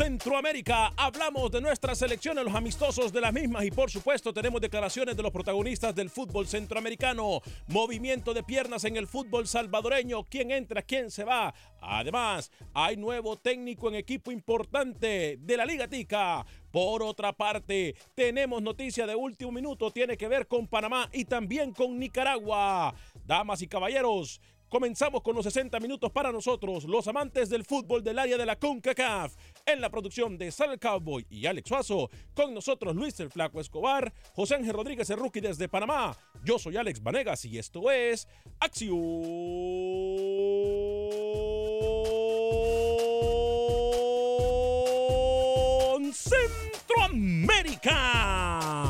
Centroamérica hablamos de nuestras selecciones, los amistosos de las mismas y por supuesto tenemos declaraciones de los protagonistas del fútbol centroamericano, movimiento de piernas en el fútbol salvadoreño, quién entra, quién se va. Además, hay nuevo técnico en equipo importante de la Liga Tica. Por otra parte, tenemos noticia de último minuto, tiene que ver con Panamá y también con Nicaragua. Damas y caballeros, Comenzamos con los 60 minutos para nosotros, los amantes del fútbol del área de la CONCACAF. En la producción de Sal Cowboy y Alex Suazo, con nosotros Luis el Flaco Escobar, José Ángel Rodríguez el Rookie desde Panamá. Yo soy Alex Vanegas y esto es Acción Centroamérica.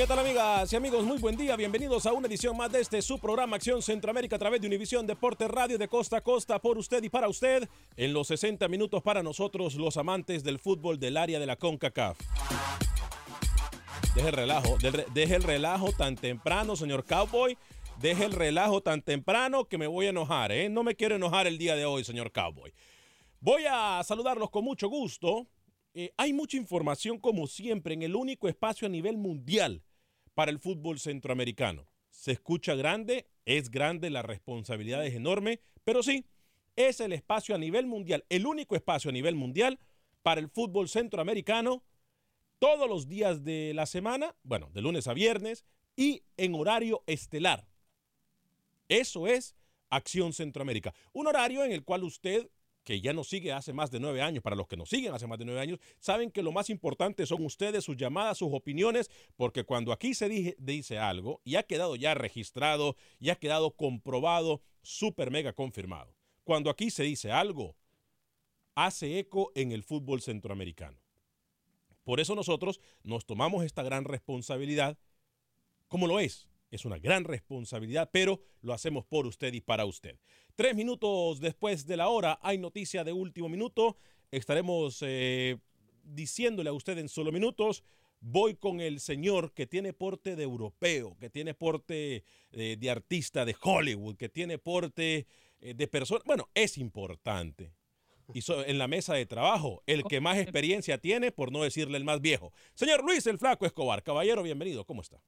¿Qué tal amigas y amigos? Muy buen día, bienvenidos a una edición más de este su programa Acción Centroamérica a través de Univisión Deporte Radio de costa a costa por usted y para usted en los 60 minutos para nosotros los amantes del fútbol del área de la CONCACAF. Deje el relajo, de- deje el relajo tan temprano, señor Cowboy. Deje el relajo tan temprano que me voy a enojar, ¿eh? No me quiero enojar el día de hoy, señor Cowboy. Voy a saludarlos con mucho gusto. Eh, hay mucha información, como siempre, en el único espacio a nivel mundial para el fútbol centroamericano. Se escucha grande, es grande, la responsabilidad es enorme, pero sí, es el espacio a nivel mundial, el único espacio a nivel mundial para el fútbol centroamericano todos los días de la semana, bueno, de lunes a viernes y en horario estelar. Eso es Acción Centroamérica. Un horario en el cual usted, que ya nos sigue hace más de nueve años, para los que nos siguen hace más de nueve años, saben que lo más importante son ustedes, sus llamadas, sus opiniones, porque cuando aquí se dice algo y ha quedado ya registrado y ha quedado comprobado, súper mega confirmado. Cuando aquí se dice algo, hace eco en el fútbol centroamericano. Por eso nosotros nos tomamos esta gran responsabilidad, como lo es. Es una gran responsabilidad, pero lo hacemos por usted y para usted. Tres minutos después de la hora hay noticia de último minuto. Estaremos eh, diciéndole a usted en solo minutos. Voy con el señor que tiene porte de europeo, que tiene porte eh, de artista de Hollywood, que tiene porte eh, de persona. Bueno, es importante. y en la mesa de trabajo, el que más experiencia tiene, por no decirle el más viejo. Señor Luis el Flaco Escobar, caballero, bienvenido, ¿cómo está?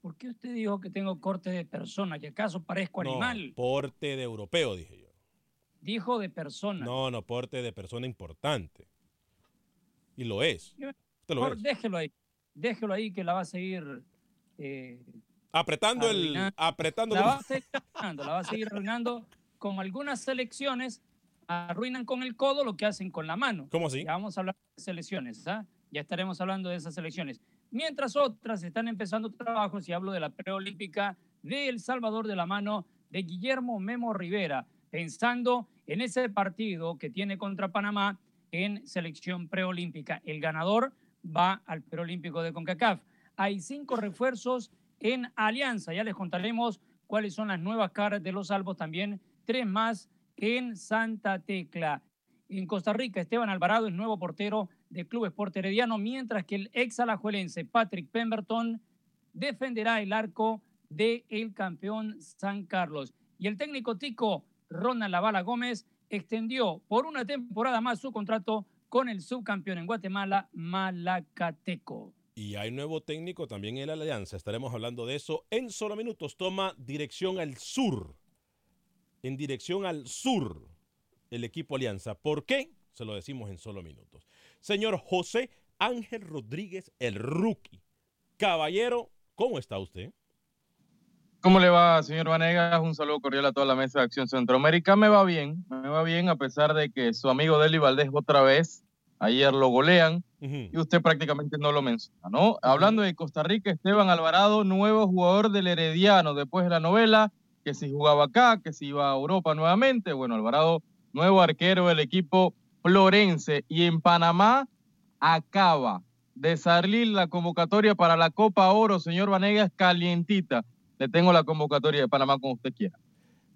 ¿Por qué usted dijo que tengo corte de persona? ¿Que acaso parezco animal? porte de europeo, dije yo. Dijo de persona. No, no, porte de persona importante. Y lo es. Déjelo ahí. Déjelo ahí que la va a seguir. Eh, apretando el. Apretando la, va a seguir arruinando, la va a seguir arruinando. Con algunas selecciones arruinan con el codo lo que hacen con la mano. ¿Cómo así? Ya vamos a hablar de selecciones, ¿ah? Ya estaremos hablando de esas selecciones. Mientras otras están empezando trabajos, y hablo de la preolímpica de El Salvador de la mano de Guillermo Memo Rivera, pensando en ese partido que tiene contra Panamá en selección preolímpica. El ganador va al preolímpico de CONCACAF. Hay cinco refuerzos en alianza. Ya les contaremos cuáles son las nuevas caras de los salvos. También tres más en Santa Tecla. En Costa Rica, Esteban Alvarado es nuevo portero de Club Esporte Herediano, mientras que el ex alajuelense Patrick Pemberton defenderá el arco del el campeón San Carlos. Y el técnico tico Ronald Lavala Gómez extendió por una temporada más su contrato con el subcampeón en Guatemala, Malacateco. Y hay nuevo técnico también en la Alianza. Estaremos hablando de eso en solo minutos. Toma dirección al sur. En dirección al sur el equipo Alianza. ¿Por qué? Se lo decimos en solo minutos. Señor José Ángel Rodríguez, el rookie. Caballero, ¿cómo está usted? ¿Cómo le va, señor Vanegas? Un saludo cordial a toda la mesa de Acción Centroamérica. Me va bien, me va bien a pesar de que su amigo Deli Valdés otra vez, ayer lo golean y usted prácticamente no lo menciona, ¿no? Hablando de Costa Rica, Esteban Alvarado, nuevo jugador del Herediano después de la novela, que si jugaba acá, que si iba a Europa nuevamente. Bueno, Alvarado, nuevo arquero del equipo florense y en Panamá acaba de salir la convocatoria para la Copa Oro, señor Vanegas, calientita le tengo la convocatoria de Panamá como usted quiera.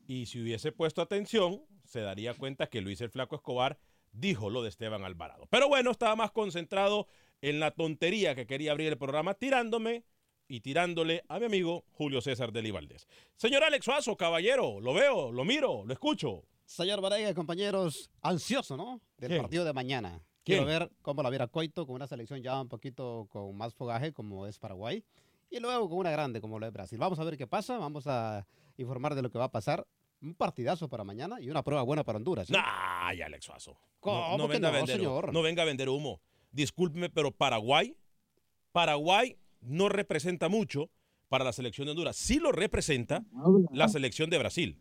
Y si hubiese puesto atención, se daría cuenta que Luis el Flaco Escobar dijo lo de Esteban Alvarado. Pero bueno, estaba más concentrado en la tontería que quería abrir el programa, tirándome y tirándole a mi amigo Julio César de Valdés. Señor Alex Suazo, caballero, lo veo, lo miro, lo escucho. Señor Varega, compañeros, ansioso, ¿no? Del partido de mañana. Quiero ver cómo la viera Coito con una selección ya un poquito con más fogaje como es Paraguay y luego con una grande como lo de Brasil. Vamos a ver qué pasa, vamos a informar de lo que va a pasar. Un partidazo para mañana y una prueba buena para Honduras. ¿eh? Ay, Alex Suazo. no, venga a vender, señor? no venga a vender humo. Discúlpeme, pero Paraguay, Paraguay no representa mucho para la selección de Honduras. Sí lo representa la selección de Brasil.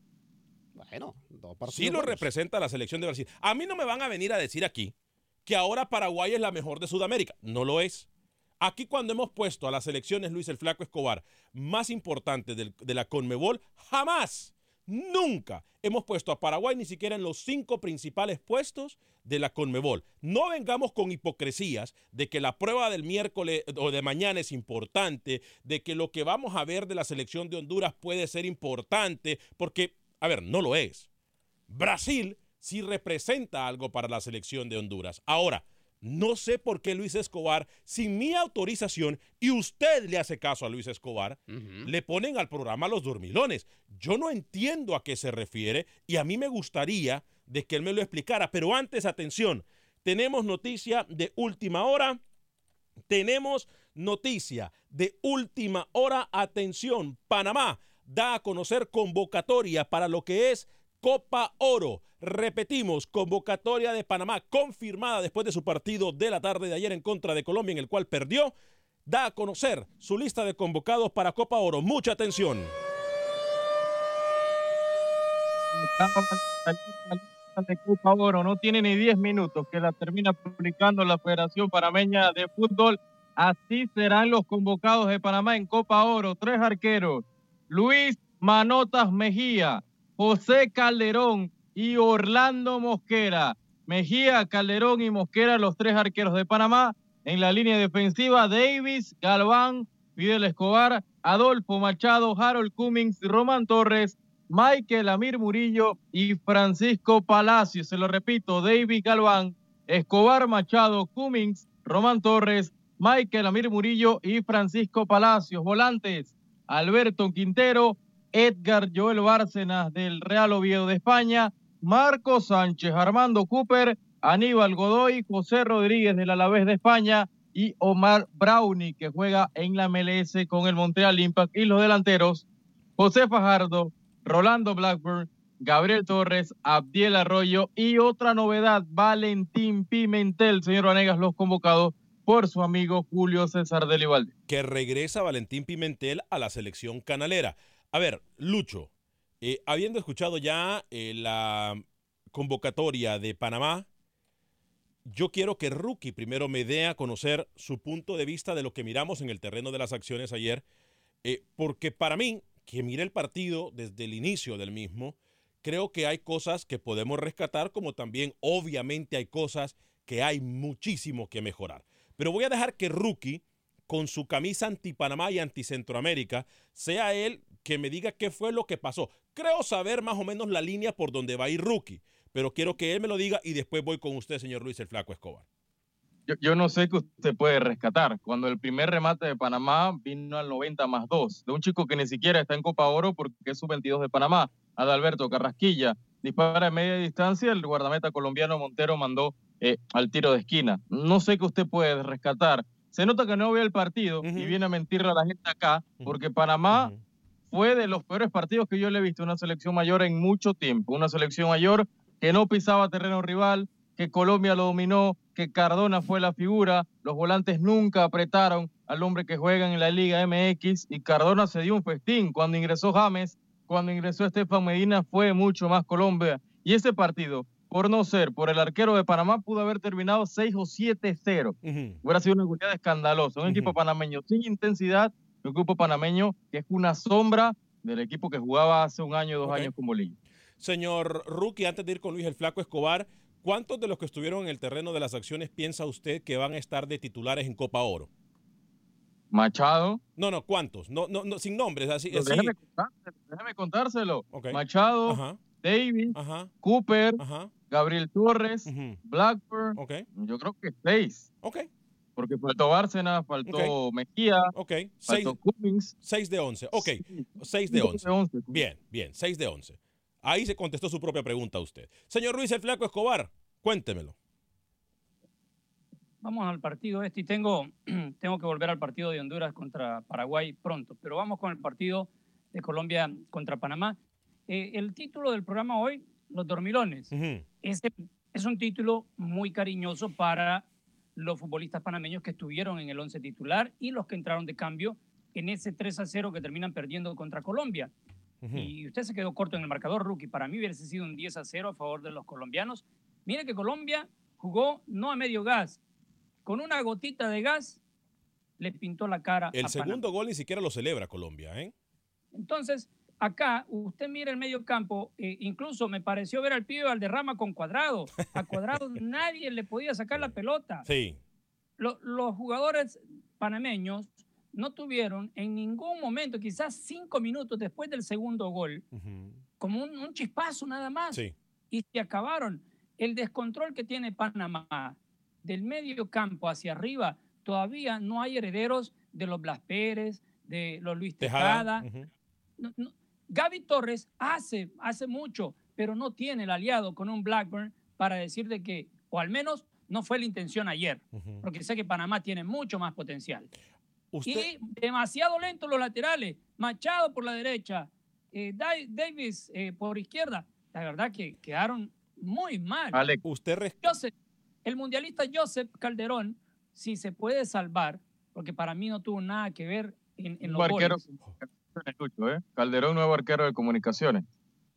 Bueno, dos Sí lo representa la selección de Brasil. A mí no me van a venir a decir aquí que ahora Paraguay es la mejor de Sudamérica. No lo es. Aquí cuando hemos puesto a las selecciones Luis el Flaco Escobar más importantes de la Conmebol, jamás, nunca hemos puesto a Paraguay ni siquiera en los cinco principales puestos de la Conmebol. No vengamos con hipocresías de que la prueba del miércoles o de mañana es importante, de que lo que vamos a ver de la selección de Honduras puede ser importante, porque, a ver, no lo es. Brasil sí representa algo para la selección de Honduras. Ahora, no sé por qué Luis Escobar, sin mi autorización, y usted le hace caso a Luis Escobar, le ponen al programa Los Dormilones. Yo no entiendo a qué se refiere y a mí me gustaría de que él me lo explicara. Pero antes, atención, tenemos noticia de última hora. Tenemos noticia de última hora. Atención, Panamá da a conocer convocatoria para lo que es Copa Oro. Repetimos, convocatoria de Panamá confirmada después de su partido de la tarde de ayer en contra de Colombia, en el cual perdió. Da a conocer su lista de convocados para Copa Oro. Mucha atención. de Copa Oro no tiene ni 10 minutos que la termina publicando la Federación Panameña de Fútbol. Así serán los convocados de Panamá en Copa Oro. Tres arqueros. Luis Manotas Mejía, José Calderón y Orlando Mosquera. Mejía, Calderón y Mosquera, los tres arqueros de Panamá. En la línea defensiva, Davis, Galván, Fidel Escobar, Adolfo Machado, Harold Cummings, Román Torres, Michael Amir Murillo y Francisco Palacio. Se lo repito, David Galván, Escobar Machado, Cummings, Román Torres, Michael Amir Murillo y Francisco Palacios. Volantes, Alberto Quintero, Edgar Joel Bárcenas del Real Oviedo de España, Marco Sánchez, Armando Cooper, Aníbal Godoy, José Rodríguez del Alavés de España y Omar Brownie, que juega en la MLS con el Montreal Impact. Y los delanteros, José Fajardo, Rolando Blackburn, Gabriel Torres, Abdiel Arroyo y otra novedad, Valentín Pimentel, señor Vanegas, los convocados por su amigo Julio César Delivalde. Que regresa Valentín Pimentel a la selección canalera. A ver, Lucho, eh, habiendo escuchado ya eh, la convocatoria de Panamá, yo quiero que Rookie primero me dé a conocer su punto de vista de lo que miramos en el terreno de las acciones ayer, eh, porque para mí, que mire el partido desde el inicio del mismo, creo que hay cosas que podemos rescatar, como también obviamente hay cosas que hay muchísimo que mejorar. Pero voy a dejar que Rookie, con su camisa anti-Panamá y anti-Centroamérica, sea él que me diga qué fue lo que pasó. Creo saber más o menos la línea por donde va a ir Rookie, pero quiero que él me lo diga y después voy con usted, señor Luis el Flaco Escobar. Yo, no sé qué usted puede rescatar. Cuando el primer remate de Panamá vino al 90 más 2, de un chico que ni siquiera está en Copa Oro porque es sub-22 de Panamá, Adalberto Carrasquilla, dispara a media distancia, el guardameta colombiano Montero mandó eh, al tiro de esquina. No sé qué usted puede rescatar. Se nota que no ve el partido uh -huh. y viene a mentirle a la gente acá, porque Panamá uh -huh. fue de los peores partidos que yo le he visto, una selección mayor en mucho tiempo, una selección mayor que no pisaba terreno rival, que Colombia lo dominó, que Cardona fue la figura, los volantes nunca apretaron al hombre que juega en la Liga MX y Cardona se dio un festín. Cuando ingresó James, cuando ingresó Estefan Medina fue mucho más Colombia. Y ese partido, por no ser por el arquero de Panamá, pudo haber terminado 6 o 7-0. Uh -huh. Hubiera sido una goleada escandalosa. Un uh -huh. equipo panameño sin intensidad, un equipo panameño que es una sombra del equipo que jugaba hace un año, dos okay. años con Bolivia. Señor Rookie, antes de ir con Luis el Flaco Escobar, ¿cuántos de los que estuvieron en el terreno de las acciones piensa usted que van a estar de titulares en Copa Oro? Machado. No, no, ¿cuántos? No, no, no sin nombres, así. así. Déjeme, contárselo, déjeme contárselo. Okay. Machado, Ajá. Davis, Ajá. Cooper, Ajá. Gabriel Torres, uh -huh. Blackburn. Okay. Yo creo que seis. Ok. Porque faltó Bárcenas, faltó okay. Mejía, okay. faltó seis, Cummings. 6 de 11. Ok, 6 de 11. 11. Bien, bien, 6 de 11. Ahí se contestó su propia pregunta a usted. Señor Ruiz el Flaco Escobar, cuéntemelo. Vamos al partido este y tengo, tengo que volver al partido de Honduras contra Paraguay pronto, pero vamos con el partido de Colombia contra Panamá. Eh, el título del programa hoy, Los Dormilones. Uh -huh. Este es un título muy cariñoso para los futbolistas panameños que estuvieron en el 11 titular y los que entraron de cambio en ese 3 a 0 que terminan perdiendo contra Colombia. Uh -huh. Y usted se quedó corto en el marcador, rookie. Para mí hubiese sido un 10 a 0 a favor de los colombianos. Mire que Colombia jugó no a medio gas, con una gotita de gas le pintó la cara. El a segundo Panamá. gol ni siquiera lo celebra Colombia, ¿eh? Entonces, acá usted mira el medio campo, eh, incluso me pareció ver al pibe Valderrama con cuadrado. A cuadrado nadie le podía sacar la pelota. Sí. Lo, los jugadores panameños no tuvieron en ningún momento, quizás cinco minutos después del segundo gol, uh -huh. como un, un, chispazo nada más. Sí. Y se acabaron. El descontrol que tiene Panamá del medio campo hacia arriba, todavía no hay herederos de los Blas Pérez, de los Luis Tejada. Uh -huh. no, no. Gaby Torres hace, hace mucho, pero no tiene el aliado con un Blackburn para decir de que, o al menos no fue la intención ayer, uh -huh. porque sé que Panamá tiene mucho más potencial. ¿Usted? Y demasiado lento los laterales, Machado por la derecha, eh, Davis eh, por izquierda. La verdad que quedaron muy mal. Alex, usted... Joseph, el mundialista Joseph Calderón, si se puede salvar, porque para mí no tuvo nada que ver en, en los goles. ¿eh? Calderón, nuevo arquero de comunicaciones.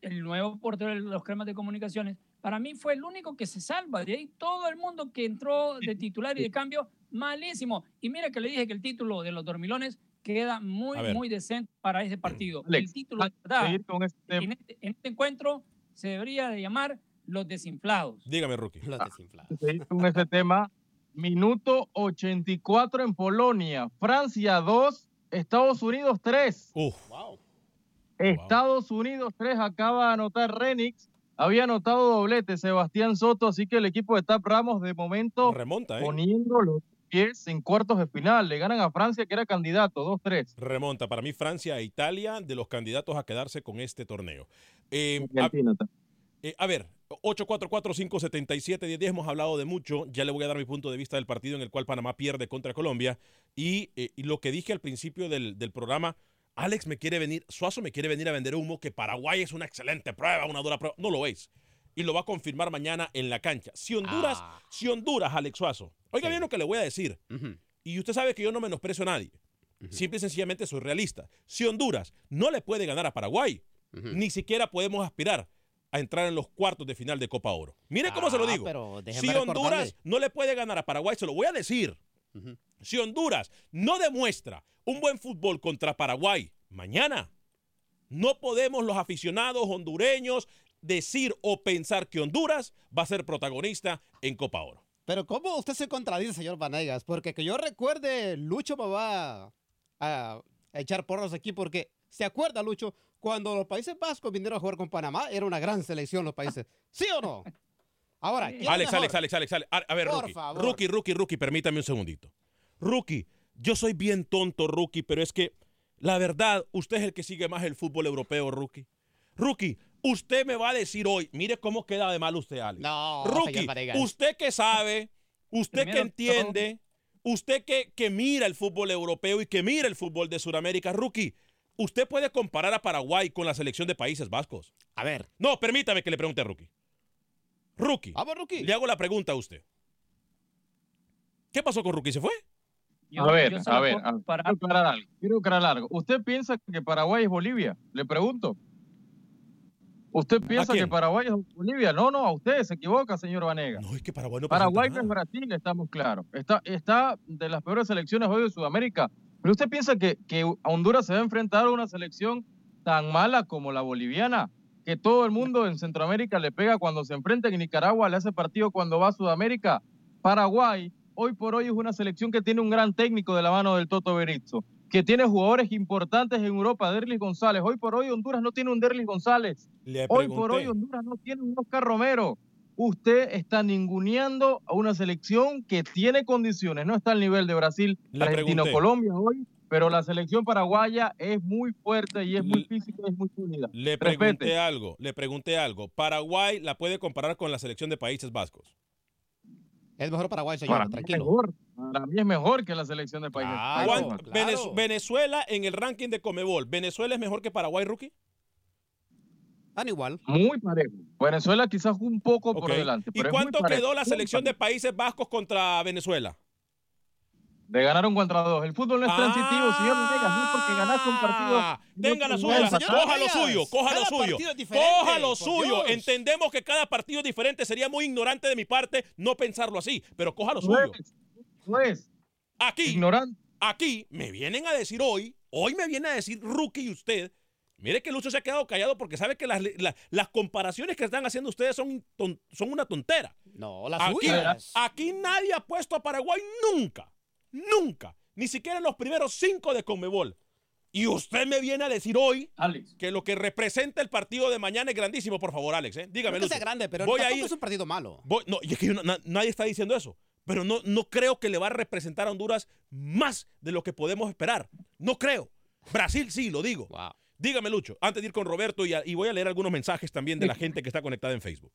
El nuevo portero de los cremas de comunicaciones. Para mí fue el único que se salva. De ahí todo el mundo que entró de titular y de cambio, malísimo. Y mira que le dije que el título de los dormilones queda muy, muy decente para ese partido. Alex, el título, ¿verdad? Este... En, este, en este encuentro se debería de llamar los desinflados. Dígame, Rookie. Los desinflados. Con ese tema, minuto 84 en Polonia, Francia 2, Estados Unidos 3. Uf. Wow. Estados Unidos 3 acaba de anotar Renix. Había anotado doblete Sebastián Soto, así que el equipo de Tap Ramos de momento remonta, ¿eh? poniendo los pies en cuartos de final. Le ganan a Francia, que era candidato, 2-3. Remonta. Para mí, Francia e Italia de los candidatos a quedarse con este torneo. Eh, a, eh, a ver, 844-577-1010. Hemos hablado de mucho. Ya le voy a dar mi punto de vista del partido en el cual Panamá pierde contra Colombia. Y, eh, y lo que dije al principio del, del, programa, Alex me quiere venir, Suazo me quiere venir a vender humo, que Paraguay es una excelente prueba, una dura prueba. No lo es. Y lo va a confirmar mañana en la cancha. Si Honduras, ah. si Honduras, Alex Suazo. Oiga bien lo que le voy a decir. Uh -huh. Y usted sabe que yo no menosprecio a nadie. Uh -huh. Simple y sencillamente soy realista. Si Honduras no le puede ganar a Paraguay, uh -huh. ni siquiera podemos aspirar a entrar en los cuartos de final de Copa Oro. Mire cómo ah, se lo digo. Si Honduras no le puede ganar a Paraguay, se lo voy a decir. Uh -huh. Si Honduras no demuestra un buen fútbol contra Paraguay mañana, no podemos los aficionados hondureños decir o pensar que Honduras va a ser protagonista en Copa Oro. Pero ¿cómo usted se contradice, señor Vanegas? Porque que yo recuerde, Lucho me va a, a echar porros aquí porque ¿se acuerda, Lucho? Cuando los Países Vascos vinieron a jugar con Panamá, era una gran selección los países. ¿Sí o no? Ahora, Alex, Alex, Alex, Alex, Alex, a, a ver, Por rookie, favor. rookie, rookie, rookie, permítame un segundito. Rookie, yo soy bien tonto, rookie, pero es que la verdad, usted es el que sigue más el fútbol europeo, rookie. Rookie, usted me va a decir hoy, mire cómo queda de mal usted, Alex. No, rookie, usted que sabe, usted Primero, que entiende, usted que, que mira el fútbol europeo y que mira el fútbol de Sudamérica, rookie. Usted puede comparar a Paraguay con la selección de Países Vascos. A ver. No, permítame que le pregunte a Rookie. Rookie. Vamos, Rookie. Le hago la pregunta a usted. ¿Qué pasó con Rookie? ¿Se fue? Yo, a ver, a ver, a, para... quiero aclarar algo. Quiero aclarar algo. ¿Usted piensa que Paraguay es Bolivia? Le pregunto. ¿Usted piensa que Paraguay es Bolivia? No, no, a usted se equivoca, señor Vanega. No, es que Paraguay no Paraguay no es Brasil, estamos claros. Está, está de las peores selecciones hoy de Sudamérica. Pero usted piensa que, que Honduras se va a enfrentar a una selección tan mala como la boliviana, que todo el mundo en Centroamérica le pega cuando se enfrenta en Nicaragua, le hace partido cuando va a Sudamérica. Paraguay, hoy por hoy es una selección que tiene un gran técnico de la mano del Toto Berizzo, que tiene jugadores importantes en Europa, Derlis González. Hoy por hoy Honduras no tiene un Derlis González. Hoy por hoy Honduras no tiene un Oscar Romero. Usted está ninguneando a una selección que tiene condiciones, no está al nivel de Brasil, Argentina o Colombia hoy, pero la selección paraguaya es muy fuerte y es muy física y es muy unida. Le pregunté Respete. algo, le pregunté algo. ¿Paraguay la puede comparar con la selección de Países Vascos? Es mejor Paraguay, señor, para tranquilo. Mejor, para mí es mejor que la selección de Países Vascos. Claro, claro. Venezuela en el ranking de Comebol, ¿Venezuela es mejor que Paraguay, Rookie? Tan igual. Muy parejo. Venezuela quizás un poco okay. por delante. ¿Y cuánto quedó la selección de Países Vascos contra Venezuela? De ganar un contra dos. El fútbol no es ah, transitivo, señor Venegas. No es porque ganaste un partido. Tenga la suya. Coja lo suyo. Coja lo suyo. Coja lo suyo. Entendemos que cada partido es diferente. Sería muy ignorante de mi parte no pensarlo así. Pero coja lo suyo. No es. Aquí. Ignorante. Aquí me vienen a decir hoy. Hoy me viene a decir Rookie y usted. Mire que Lucho se ha quedado callado porque sabe que las, las, las comparaciones que están haciendo ustedes son, ton, son una tontera. No, las aquí, suyas. Aquí nadie ha puesto a Paraguay nunca. Nunca. Ni siquiera en los primeros cinco de Conmebol. Y usted me viene a decir hoy Alex. que lo que representa el partido de mañana es grandísimo, por favor, Alex. ¿eh? Dígame. No que sea grande, pero voy tampoco a ir, es un partido malo. Voy, no, y es que yo, na, nadie está diciendo eso. Pero no, no creo que le va a representar a Honduras más de lo que podemos esperar. No creo. Brasil sí, lo digo. Wow. Dígame, Lucho, antes de ir con Roberto y, a, y voy a leer algunos mensajes también de la gente que está conectada en Facebook.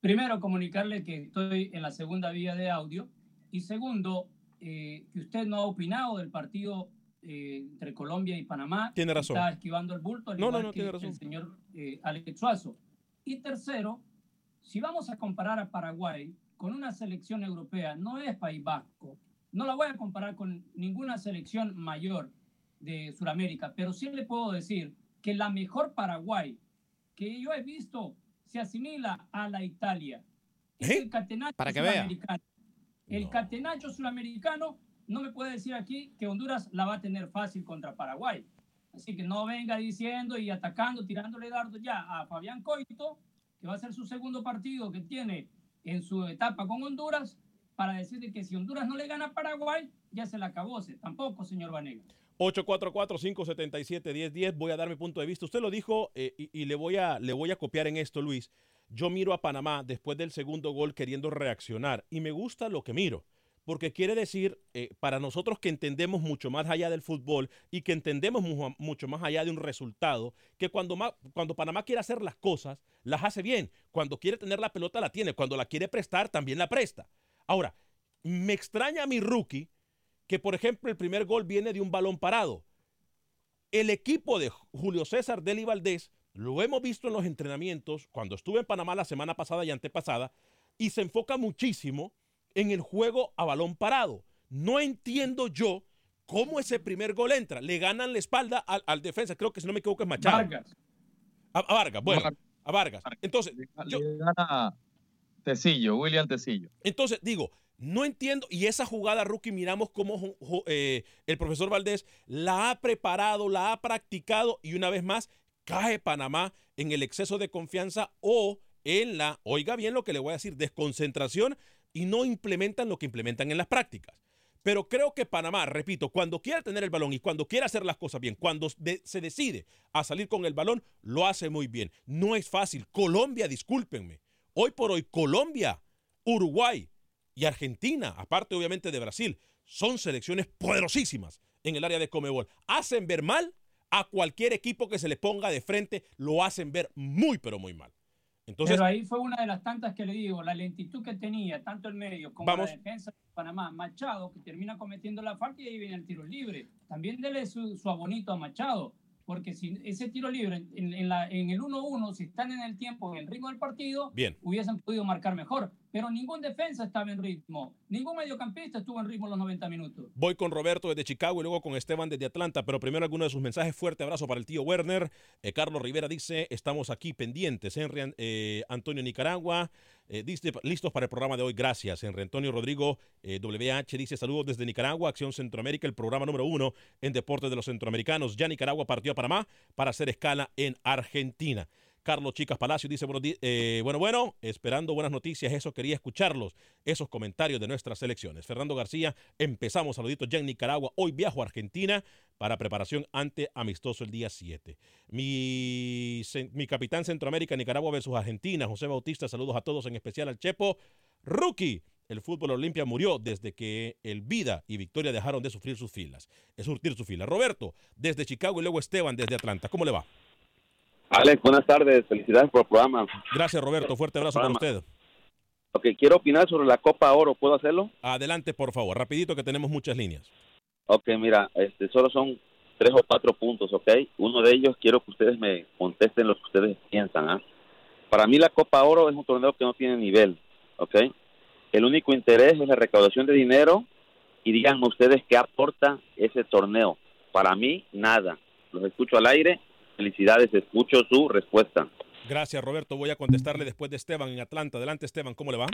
Primero, comunicarle que estoy en la segunda vía de audio. Y segundo, eh, que usted no ha opinado del partido eh, entre Colombia y Panamá. Tiene razón. Está esquivando el bulto, al no, igual no, no, que tiene razón. el señor eh, Alex Suazo. Y tercero, si vamos a comparar a Paraguay con una selección europea, no es País Vasco. No la voy a comparar con ninguna selección mayor de Sudamérica, pero sí le puedo decir que la mejor Paraguay que yo he visto se asimila a la Italia. Es ¿Eh? el catenacho Para que vea. sudamericano. El No. catenacho sudamericano no me puede decir aquí que Honduras la va a tener fácil contra Paraguay. Así que no venga diciendo y atacando, tirándole dardos ya a Fabián Coito, que va a ser su segundo partido que tiene en su etapa con Honduras, para decirle que si Honduras no le gana a Paraguay, ya se la acabó. Tampoco, señor Vanega. 844-577-1010. Voy a dar mi punto de vista. Usted lo dijo eh, y, le, voy a, le voy a copiar en esto, Luis. Yo miro a Panamá después del segundo gol queriendo reaccionar y me gusta lo que miro. porque quiere decir, eh, para nosotros que entendemos mucho más allá del fútbol y que entendemos mucho más allá de un resultado, que cuando, cuando Panamá quiere hacer las cosas, las hace bien. Cuando quiere tener la pelota, la tiene. Cuando la quiere prestar, también la presta. Ahora, me extraña a mi rookie que, por ejemplo, el primer gol viene de un balón parado. El equipo de Julio César Deli Valdés, lo hemos visto en los entrenamientos, cuando estuve en Panamá la semana pasada y antepasada, y se enfoca muchísimo en el juego a balón parado. No entiendo yo cómo ese primer gol entra. Le ganan la espalda al, defensa, creo que si no me equivoco es Machado. Vargas. A, Vargas, bueno, a Vargas. Entonces, le, gana Tecillo, William Tecillo. Entonces, digo, no entiendo, y esa jugada, rookie, miramos cómo eh, el profesor Valdés la ha preparado, la ha practicado y una vez más cae Panamá en el exceso de confianza o en la, oiga bien lo que le voy a decir, desconcentración y no implementan lo que implementan en las prácticas. Pero creo que Panamá, repito, cuando quiera tener el balón y cuando quiera hacer las cosas bien, cuando se decide a salir con el balón, lo hace muy bien. No es fácil. Colombia, discúlpenme. Hoy por hoy, Colombia, Uruguay y Argentina, aparte obviamente de Brasil, son selecciones poderosísimas en el área de Comebol. Hacen ver mal a cualquier equipo que se le ponga de frente, lo hacen ver muy, pero muy mal. Pero ahí fue una de las tantas que le digo, la lentitud que tenía tanto el medio como la defensa de Panamá. Machado, que termina cometiendo la falta y ahí viene el tiro libre. También dele su, su abonito a Machado porque si ese tiro libre en, la, en el 1-1, si están en el tiempo, en el ritmo del partido, hubiesen podido marcar mejor. Pero ningún defensa estaba en ritmo, ningún mediocampista estuvo en ritmo los 90 minutos. Voy con Roberto desde Chicago y luego con Esteban desde Atlanta, pero primero alguno de sus mensajes. Fuerte abrazo para el tío Werner. Eh, Carlos Rivera dice, estamos aquí pendientes. Henry eh, Antonio Nicaragua. Eh, listos para el programa de hoy, gracias. Henry Antonio Rodrigo WH dice saludos desde Nicaragua, Acción Centroamérica, el programa número uno en deportes de los centroamericanos. Ya Nicaragua partió a Panamá para hacer escala en Argentina. Carlos Chicas Palacio dice, bueno, eh, bueno, bueno, esperando buenas noticias, eso quería escucharlos, esos comentarios de nuestras elecciones. Fernando García, empezamos, saluditos ya en Nicaragua, hoy viajo a Argentina para preparación ante amistoso el día 7. Mi, mi capitán Centroamérica, Nicaragua versus Argentina, José Bautista, saludos a todos, en especial al Chepo. Rookie, el fútbol Olimpia murió desde que el Vida y Victoria dejaron de sufrir sus filas, es surtir sus filas. Roberto, desde Chicago y luego Esteban desde Atlanta, ¿cómo le va? Alex, buenas tardes. Felicidades por el programa. Gracias, Roberto. Fuerte abrazo para usted. Ok, quiero opinar sobre la Copa Oro. ¿Puedo hacerlo? Adelante, por favor. Rapidito que tenemos muchas líneas. Ok, mira, este, solo son tres o cuatro puntos, ¿ok? Uno de ellos quiero que ustedes me contesten lo que ustedes piensan, ¿ah? Para mí la Copa Oro es un torneo que no tiene nivel, ¿ok? El único interés es la recaudación de dinero y díganme ustedes qué aporta ese torneo. Para mí, nada. Los escucho al aire Felicidades, escucho su respuesta. Gracias, Roberto. Voy a contestarle después de Esteban en Atlanta. Adelante, Esteban, ¿cómo le va?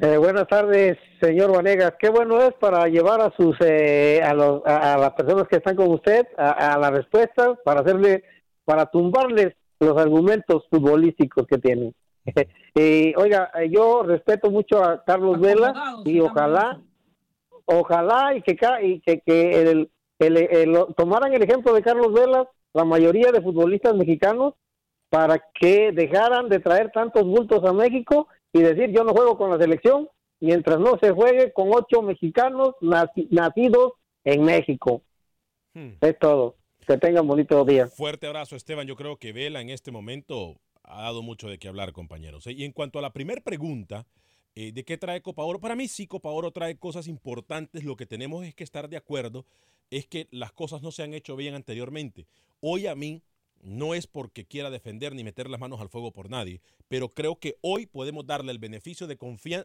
Eh, buenas tardes, señor Vanegas. Qué bueno es para llevar a sus eh, a, los, a, las personas que están con usted a, la respuesta, para hacerle, para tumbarles los argumentos futbolísticos que tienen. y oiga, yo respeto mucho a Carlos Vela y ojalá, ojalá y que, y que, que el, el, tomaran el ejemplo de Carlos Vela la mayoría de futbolistas mexicanos para que dejaran de traer tantos bultos a México y decir yo no juego con la selección mientras no se juegue con ocho mexicanos nacidos en México. Hmm. Es todo. Que tengan bonito día. Fuerte abrazo, Esteban. Yo creo que Vela en este momento ha dado mucho de qué hablar, compañeros. ¿eh? Y en cuanto a la primera pregunta, eh, ¿de qué trae Copa Oro? Para mí sí, Copa Oro trae cosas importantes. Lo que tenemos es que estar de acuerdo es que las cosas no se han hecho bien anteriormente. Hoy a mí no es porque quiera defender ni meter las manos al fuego por nadie, pero creo que hoy podemos darle el beneficio de,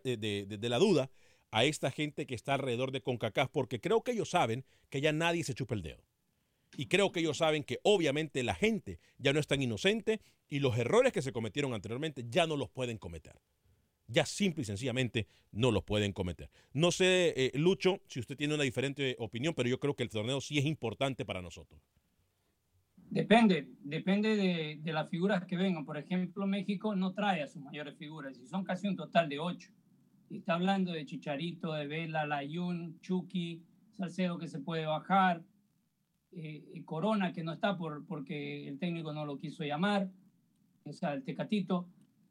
de, de, la duda a esta gente que está alrededor de CONCACAF, porque creo que ellos saben que ya nadie se chupa el dedo. Y creo que ellos saben que obviamente la gente ya no es tan inocente y los errores que se cometieron anteriormente ya no los pueden cometer ya simple y sencillamente no los pueden cometer. No sé, eh, Lucho, si usted tiene una diferente opinión, pero yo creo que el torneo sí es importante para nosotros. Depende, depende de, las figuras que vengan. Por ejemplo, México no trae a sus mayores figuras y son casi un total de ocho. está hablando de Chicharito, de Vela, Layun, Chucky, Salcedo que se puede bajar, eh, Corona que no está por, porque el técnico no lo quiso llamar, o sea, el Tecatito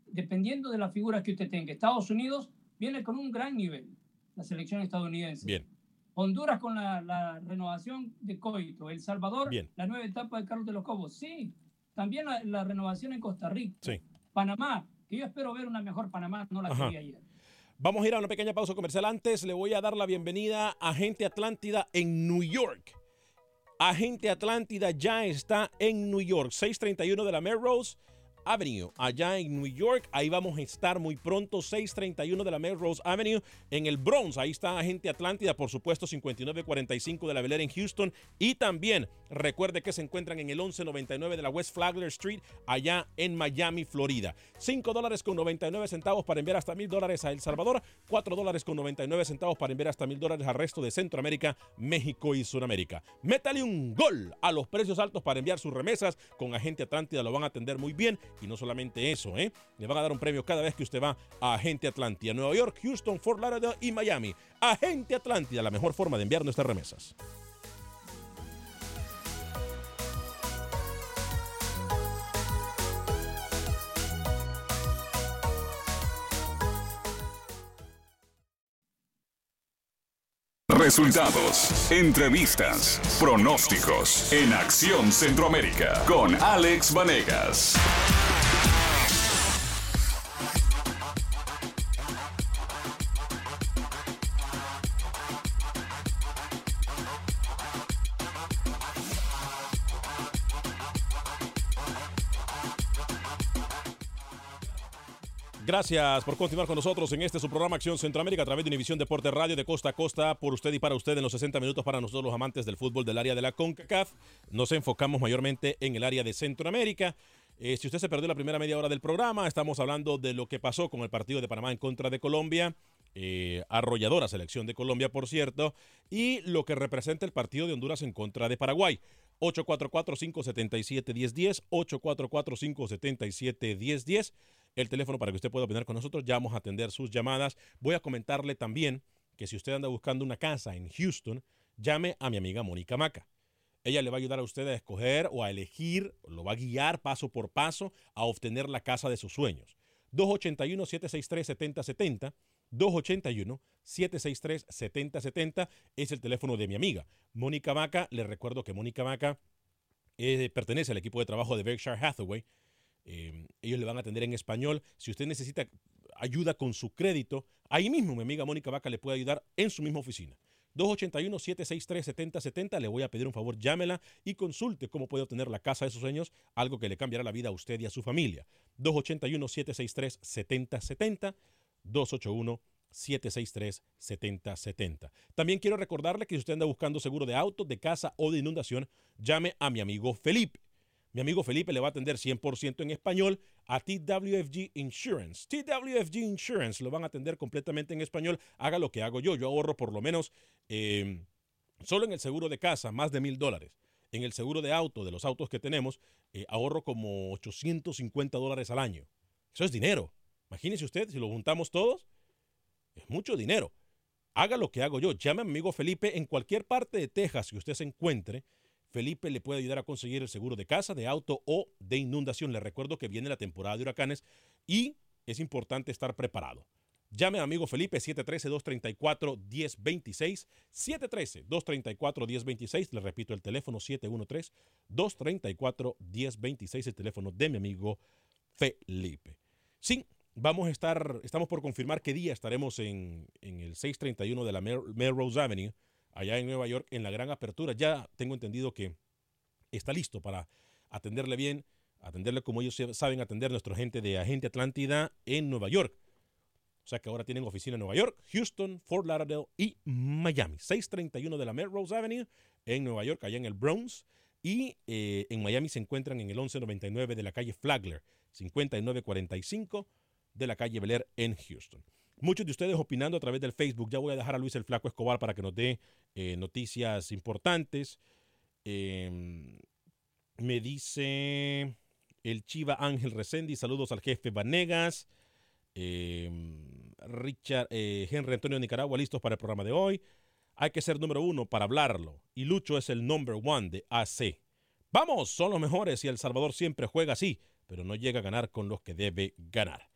dependiendo de la figura que usted tenga. Estados Unidos viene con un gran nivel. la selección estadounidense. Bien. Honduras con la, la renovación de Coito. El Salvador, Bien. la nueva etapa de Carlos de los Cobos. Sí, también la, la renovación en Costa Rica. Sí. Panamá, que yo espero ver una mejor Panamá, no la que vi ayer. Vamos a ir a una pequeña pausa comercial. Antes le voy a dar la bienvenida a Agente Atlántida en New York. Agente Atlántida ya está en New York, 631 de la Melrose Avenue, allá en New York. Ahí vamos a estar muy pronto, 631 de la Melrose Avenue, en el Bronx. Ahí está Agente Atlántida, por supuesto, 5945 de la Bel Air en Houston. Y también recuerde que se encuentran en el 1199 de la West Flagler Street, allá en Miami, Florida. 5 dólares con 99 centavos para enviar hasta mil dólares a El Salvador, 4 dólares con 99 centavos para enviar hasta mil dólares al resto de Centroamérica, México y Sudamérica. Métale un gol a los precios altos para enviar sus remesas. Con Agente Atlántida lo van a atender muy bien. Y no solamente eso, ¿eh? le van a dar un premio cada vez que usted va a Agente Atlántida. Nueva York, Houston, Fort Lauderdale y Miami. Agente Atlántida, la mejor forma de enviar nuestras remesas. Resultados, entrevistas, pronósticos en Acción Centroamérica con Alex Vanegas. Gracias por continuar con nosotros en este su programa Acción Centroamérica a través de Univisión Deporte Radio de costa a costa por usted y para usted en los 60 minutos para nosotros los amantes del fútbol del área de la CONCACAF. Nos enfocamos mayormente en el área de Centroamérica. Eh, si usted se perdió la primera media hora del programa, estamos hablando de lo que pasó con el partido de Panamá en contra de Colombia. eh, arrolladora selección de Colombia, por cierto, y lo que representa el partido de Honduras en contra de Paraguay. 844-577-1010, 844-577-1010, el teléfono para que usted pueda opinar con nosotros. Ya vamos a atender sus llamadas. Voy a comentarle también que si usted anda buscando una casa en Houston, llame a mi amiga Mónica Maca. Ella le va a ayudar a usted a escoger o a elegir, lo va a guiar paso por paso a obtener la casa de sus sueños. 281-763-7070, 281-763-7070 es el teléfono de mi amiga. Mónica Maca, le recuerdo que Mónica Maca eh, pertenece al equipo de trabajo de Berkshire Hathaway. Eh, ellos le van a atender en español. Si usted necesita ayuda con su crédito, ahí mismo mi amiga Mónica Vaca le puede ayudar en su misma oficina. 281-763-7070. Le voy a pedir un favor, llámela y consulte cómo puede obtener la casa de sus sueños, algo que le cambiará la vida a usted y a su familia. 281-763-7070. 281-763-7070. También quiero recordarle que si usted anda buscando seguro de auto, de casa o de inundación, llame a mi amigo Felipe. Mi amigo Felipe le va a atender 100% en español a TWFG Insurance. TWFG Insurance lo van a atender completamente en español. Haga lo que hago yo. Yo ahorro por lo menos eh, solo en el seguro de casa más de mil dólares. En el seguro de auto, de los autos que tenemos, eh, ahorro como 850 dólares al año. Eso es dinero. Imagínese usted, si lo juntamos todos, es mucho dinero. Haga lo que hago yo. Llame a mi amigo Felipe en cualquier parte de Texas que usted se encuentre. Felipe le puede ayudar a conseguir el seguro de casa, de auto o de inundación. Le recuerdo que viene la temporada de huracanes y es importante estar preparado. Llame a amigo Felipe 713-234-1026. 713-234-1026. Le repito el teléfono 713-234-1026. El teléfono de mi amigo Felipe. Sí, vamos a estar, estamos por confirmar qué día estaremos en, en el 631 de la Melrose Avenue, allá en Nueva York, en la gran apertura. Ya tengo entendido que está listo para atenderle bien, atenderle como ellos saben atender nuestra gente de Agente Atlántida en Nueva York. O sea que ahora tienen oficina en Nueva York, Houston, Fort Lauderdale y Miami. 631 de la Melrose Avenue en Nueva York, allá en el Bronx. Y eh, en Miami se encuentran en el 1199 de la calle Flagler, 5945 de la calle Bel Air en Houston. Muchos de ustedes opinando a través del Facebook. Ya voy a dejar a Luis el Flaco Escobar para que nos dé eh, noticias importantes. Eh, me dice el Chiva Ángel Resendi. Saludos al jefe Vanegas. Eh, Richard, eh, Henry Antonio Nicaragua, listos para el programa de hoy. Hay que ser número uno para hablarlo. Y Lucho es el number one de AC. Vamos, son los mejores y El Salvador siempre juega así, pero no llega a ganar con los que debe ganar.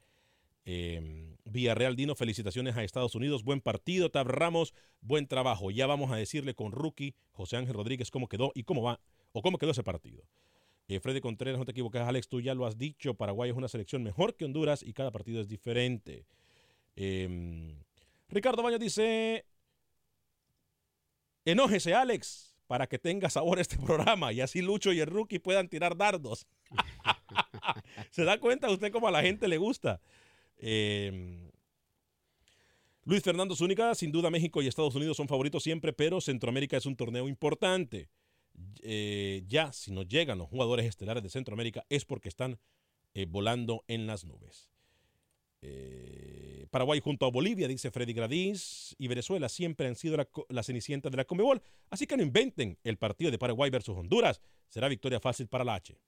Eh, Villarreal Dino, felicitaciones a Estados Unidos. Buen partido, Tab Ramos, buen trabajo. Ya vamos a decirle con rookie José Ángel Rodríguez cómo quedó y cómo va, o cómo quedó ese partido. Eh, Freddy Contreras, no te equivocas, Alex, tú ya lo has dicho. Paraguay es una selección mejor que Honduras y cada partido es diferente. Eh, Ricardo Baño dice: Enójese, Alex, para que tenga sabor este programa y así Lucho y el rookie puedan tirar dardos. ¿Se da cuenta usted cómo a la gente le gusta? Eh, Luis Fernando Zúñiga, sin duda México y Estados Unidos son favoritos siempre, pero Centroamérica es un torneo importante. Eh, ya, si no llegan los jugadores estelares de Centroamérica es porque están eh, volando en las nubes. Eh, Paraguay junto a Bolivia, dice Freddy Gradís, y Venezuela siempre han sido la, la cenicienta de la Comebol, así que no inventen el partido de Paraguay versus Honduras. Será victoria fácil para la H.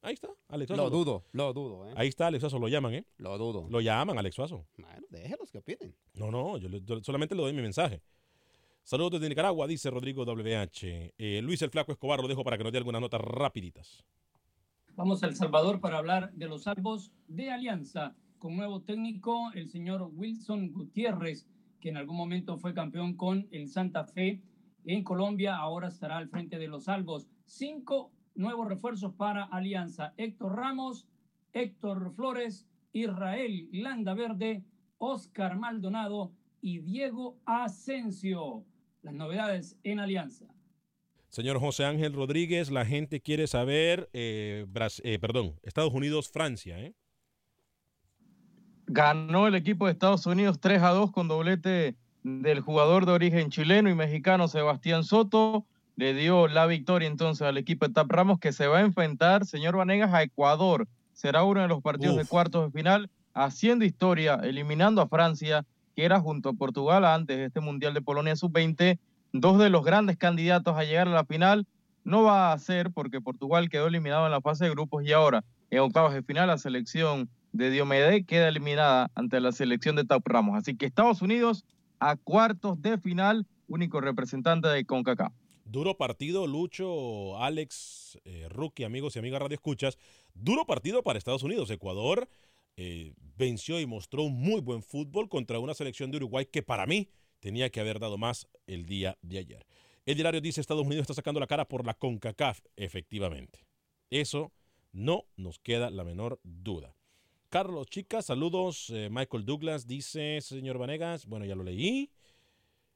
Ahí está, Alex Suazo. Lo dudo, lo dudo. ¿eh? Ahí está, Alex Suazo, lo llaman, ¿eh? Lo dudo. Lo llaman, Alex Suazo. Bueno, déjenlos que opinen. No, no, yo solamente le doy mi mensaje. Saludos desde Nicaragua, dice Rodrigo WH. Eh, Luis el Flaco Escobar, lo dejo para que nos dé algunas notas rapiditas. Vamos a El Salvador para hablar de los salvos de Alianza, con nuevo técnico, el señor Wilson Gutiérrez, que en algún momento fue campeón con el Santa Fe en Colombia, ahora estará al frente de los salvos. Cinco nuevos refuerzos para Alianza. Héctor Ramos, Héctor Flores, Israel Landaverde, Oscar Maldonado y Diego Asensio. Las novedades en Alianza. Señor José Ángel Rodríguez, la gente quiere saber, eh, Bras- eh, perdón, Estados Unidos, Francia, ¿eh? Ganó el equipo de Estados Unidos 3 a 2 con doblete del jugador de origen chileno y mexicano Sebastián Soto. Le dio la victoria entonces al equipo de Tap Ramos que se va a enfrentar, señor Vanegas, a Ecuador. Será uno de los partidos de cuartos de final, haciendo historia, eliminando a Francia, que era junto a Portugal antes de este Mundial de Polonia Sub-20, dos de los grandes candidatos a llegar a la final. No va a ser porque Portugal quedó eliminado en la fase de grupos y ahora en octavos de final la selección de Diomedes queda eliminada ante la selección de Tap Ramos. Así que Estados Unidos a cuartos de final, único representante de CONCACAF. Duro partido, Lucho, Alex, eh, Rookie, amigos y amigas Radio Escuchas. Duro partido para Estados Unidos. Ecuador eh, venció y mostró un muy buen fútbol contra una selección de Uruguay que para mí tenía que haber dado más el día de ayer. El diario dice Estados Unidos está sacando la cara por la CONCACAF, efectivamente. Eso no nos queda la menor duda. Carlos Chicas, saludos. Eh, Michael Douglas dice, señor Vanegas, bueno, ya lo leí.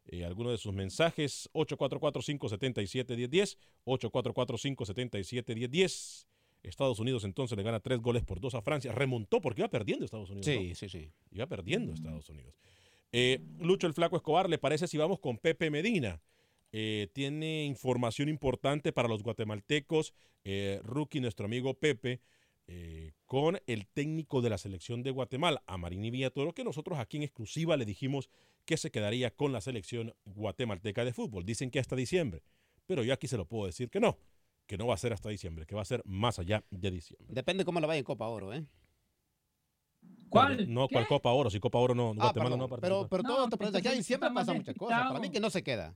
Eh, algunos de sus mensajes, 844-577-1010, 844-577-1010. Estados Unidos entonces le gana tres goles por dos a Francia. Remontó porque iba perdiendo Estados Unidos. Sí, ¿no? sí, sí. Iba perdiendo Estados Unidos. Eh, Lucho el Flaco Escobar, ¿le parece si vamos con Pepe Medina? Eh, tiene información importante para los guatemaltecos. Eh, rookie, nuestro amigo Pepe, con el técnico de la selección de Guatemala, Amarini Villatoro, que nosotros aquí en exclusiva le dijimos que se quedaría con la selección guatemalteca de fútbol. Dicen que hasta diciembre, pero yo aquí se lo puedo decir que no, que no va a ser hasta diciembre, que va a ser más allá de diciembre. Depende cómo le vaya en Copa Oro, ¿eh? ¿Cuál? No, ¿cuál Copa Oro? Si Copa Oro no, Ah, Guatemala perdón, no va a pero, pero todo No, este que en diciembre pasa muchas cosas. Para mí que no se queda.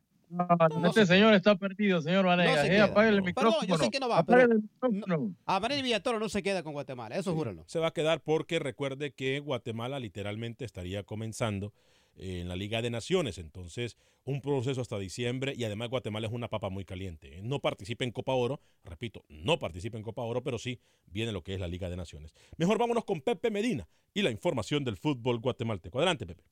este señor está perdido, señor Vanegas. se Eh, apague el Perdón, micrófono. yo sé que no va, Apague pero- el micrófono. A María Villatoro no se queda con Guatemala, eso júralo. Se va a quedar porque recuerde que Guatemala literalmente estaría comenzando en la Liga de Naciones. Entonces, un proceso hasta diciembre y además Guatemala es una papa muy caliente. ¿eh? No participa en Copa Oro, repito, no participa en Copa Oro, pero sí viene lo que es la Liga de Naciones. Mejor vámonos con Pepe Medina y la información del fútbol guatemalteco. Adelante, Pepe.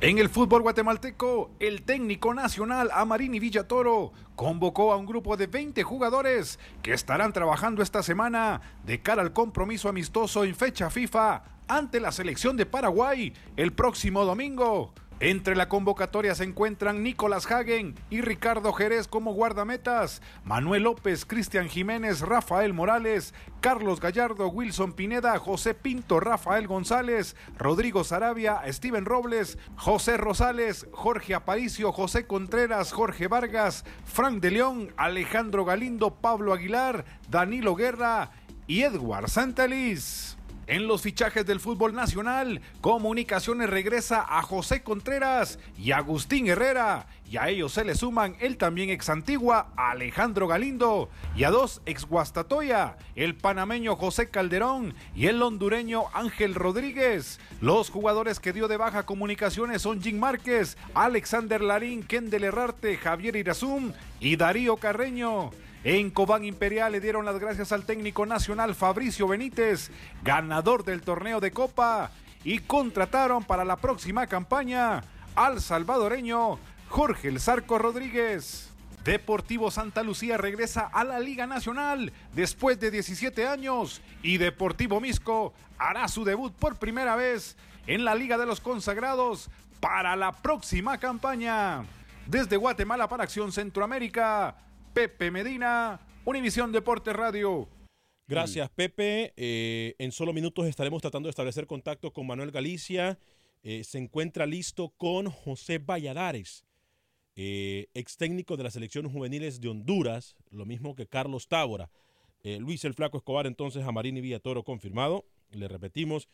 En el fútbol guatemalteco, el técnico nacional Amarini Villatoro convocó a un grupo de 20 jugadores que estarán trabajando esta semana de cara al compromiso amistoso en fecha FIFA ante la selección de Paraguay el próximo domingo. Entre la convocatoria se encuentran Nicolás Hagen y Ricardo Jerez como guardametas, Manuel López, Cristian Jiménez, Rafael Morales, Carlos Gallardo, Wilson Pineda, José Pinto, Rafael González, Rodrigo Sarabia, Steven Robles, José Rosales, Jorge Aparicio, José Contreras, Jorge Vargas, Frank de León, Alejandro Galindo, Pablo Aguilar, Danilo Guerra y Edward Santeliz. En los fichajes del fútbol nacional, Comunicaciones regresa a José Contreras y Agustín Herrera. Y a ellos se le suman el también ex Antigua Alejandro Galindo y a dos ex Guastatoya, el panameño José Calderón y el hondureño Ángel Rodríguez. Los jugadores que dio de baja comunicaciones son Jim Márquez, Alexander Larín, Kendel Herrarte, Javier Irazum y Darío Carreño. En Cobán Imperial le dieron las gracias al técnico nacional Fabricio Benítez, ganador del torneo de Copa, y contrataron para la próxima campaña al salvadoreño Jorge El Zarco Rodríguez. Deportivo Santa Lucía regresa a la Liga Nacional después de 17 años y Deportivo Misco hará su debut por primera vez en la Liga de los Consagrados para la próxima campaña. Desde Guatemala para Acción Centroamérica, Pepe Medina, Univisión Deportes Radio. Gracias, Pepe. Eh, en solo minutos estaremos tratando de establecer contacto con Manuel Galicia. Eh, se encuentra listo con José Valladares, eh, ex técnico de las selecciones juveniles de Honduras, lo mismo que Carlos Tábora. Luis el Flaco Escobar, entonces a Marini Villatoro confirmado. Le repetimos,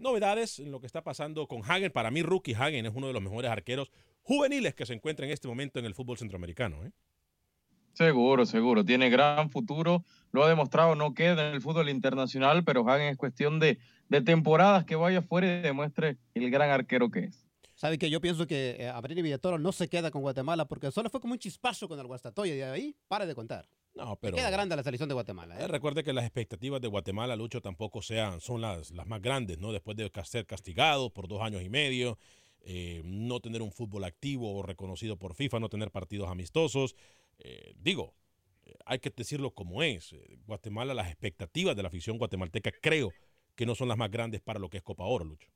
novedades en lo que está pasando con Hagen. Para mí, Rookie Hagen es uno de los mejores arqueros juveniles que se encuentra en este momento en el fútbol centroamericano. ¿Eh? Seguro, seguro. Tiene gran futuro. Lo ha demostrado, no queda en el fútbol internacional, pero Hagen es cuestión de, de temporadas que vaya fuera y demuestre el gran arquero que es. ¿Sabe que Yo pienso que eh, Abril Villatoro no se queda con Guatemala porque solo fue como un chispazo con el Guastatoya y de ahí para de contar. No, pero. Queda grande la selección de Guatemala. ¿eh? recuerde que las expectativas de Guatemala, Lucho, tampoco sean, son las, las más grandes, ¿no? Después de ser castigado por dos años y medio, eh, no tener un fútbol activo o reconocido por FIFA, no tener partidos amistosos. Eh, digo, hay que decirlo como es. Eh, Guatemala, las expectativas de la afición guatemalteca creo que no son las más grandes para lo que es Copa Oro, Lucho.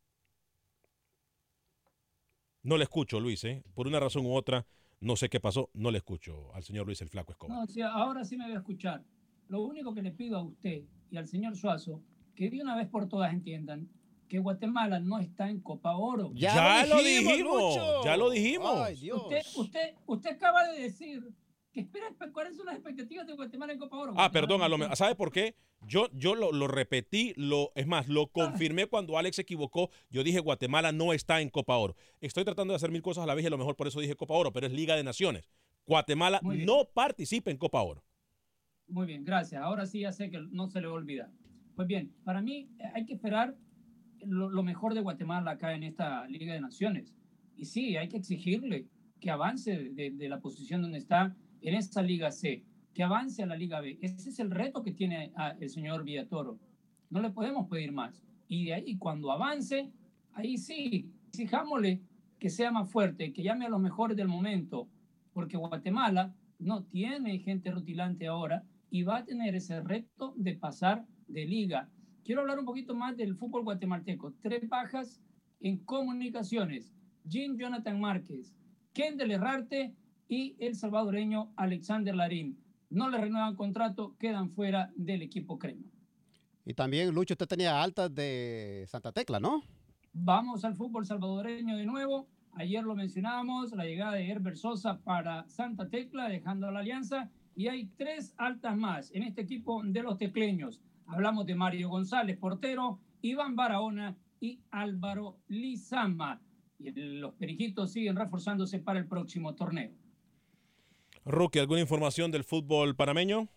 No le escucho, Luis, ¿eh? por una razón u otra, no sé qué pasó, no le escucho al señor Luis el Flaco Escobar. No, ahora sí me voy a escuchar. Lo único que le pido a usted y al señor Suazo, que de una vez por todas entiendan que Guatemala no está en Copa Oro. Ya, lo dijimos, ya lo dijimos. Usted, usted, usted acaba de decir ¿cuáles son las expectativas de Guatemala en Copa Oro? Ah, perdón, a lo, ¿sabe por qué? Yo, yo lo, repetí, lo, es más, lo confirmé cuando Alex se equivocó. Yo dije Guatemala no está en Copa Oro. Estoy tratando de hacer mil cosas a la vez y a lo mejor por eso dije Copa Oro, pero es Liga de Naciones. Guatemala no participa en Copa Oro. Muy bien, gracias. Ahora sí ya sé que no se le va a olvidar. Pues bien, para mí eh, hay que esperar lo, mejor de Guatemala acá en esta Liga de Naciones. Y sí, hay que exigirle que avance de la posición donde está en esta Liga C, que avance a la Liga B. Ese es el reto que tiene el señor Villatoro. No le podemos pedir más. Y de ahí, cuando avance, ahí sí, exijámosle que sea más fuerte, que llame a los mejores del momento, porque Guatemala no tiene gente rutilante ahora y va a tener ese reto de pasar de liga. Quiero hablar un poquito más del fútbol guatemalteco. Tres bajas en comunicaciones. Jim Jonathan Márquez, Kendall Herrarte y el salvadoreño Alexander Larín. No le renuevan contrato, quedan fuera del equipo Crema. Y también, Lucho, usted tenía altas de Santa Tecla, ¿no? Vamos al fútbol salvadoreño de nuevo. Ayer lo mencionábamos, la llegada de Herbert Sosa para Santa Tecla, dejando la alianza. Y hay tres altas más en este equipo de los tecleños. Hablamos de Mario González, portero, Iván Barahona y Álvaro Lizama. Y los periquitos siguen reforzándose para el próximo torneo. Rookie, ¿alguna información del fútbol panameño?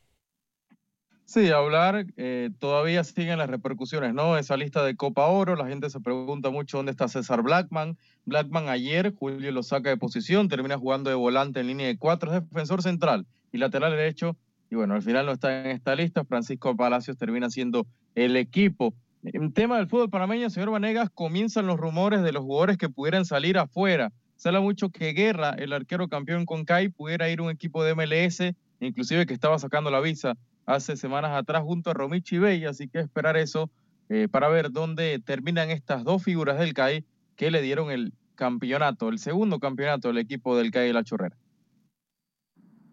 Sí, hablar, eh, todavía siguen las repercusiones, ¿no? Esa lista de Copa Oro, la gente se pregunta mucho dónde está César Blackman. Blackman ayer, Julio lo saca de posición, termina jugando de volante en línea de cuatro, es defensor central y lateral derecho. Y bueno, al final no está en esta lista. Francisco Palacios termina siendo el equipo. En tema del fútbol panameño, señor Vanegas, comienzan los rumores de los jugadores que pudieran salir afuera se mucho que Guerra, el arquero campeón con CAI, pudiera ir a un equipo de MLS, inclusive que estaba sacando la visa hace semanas atrás junto a Romichi Bey, así que esperar eso eh, para ver dónde terminan estas dos figuras del CAI que le dieron el campeonato, el segundo campeonato del equipo del CAI de la Chorrera.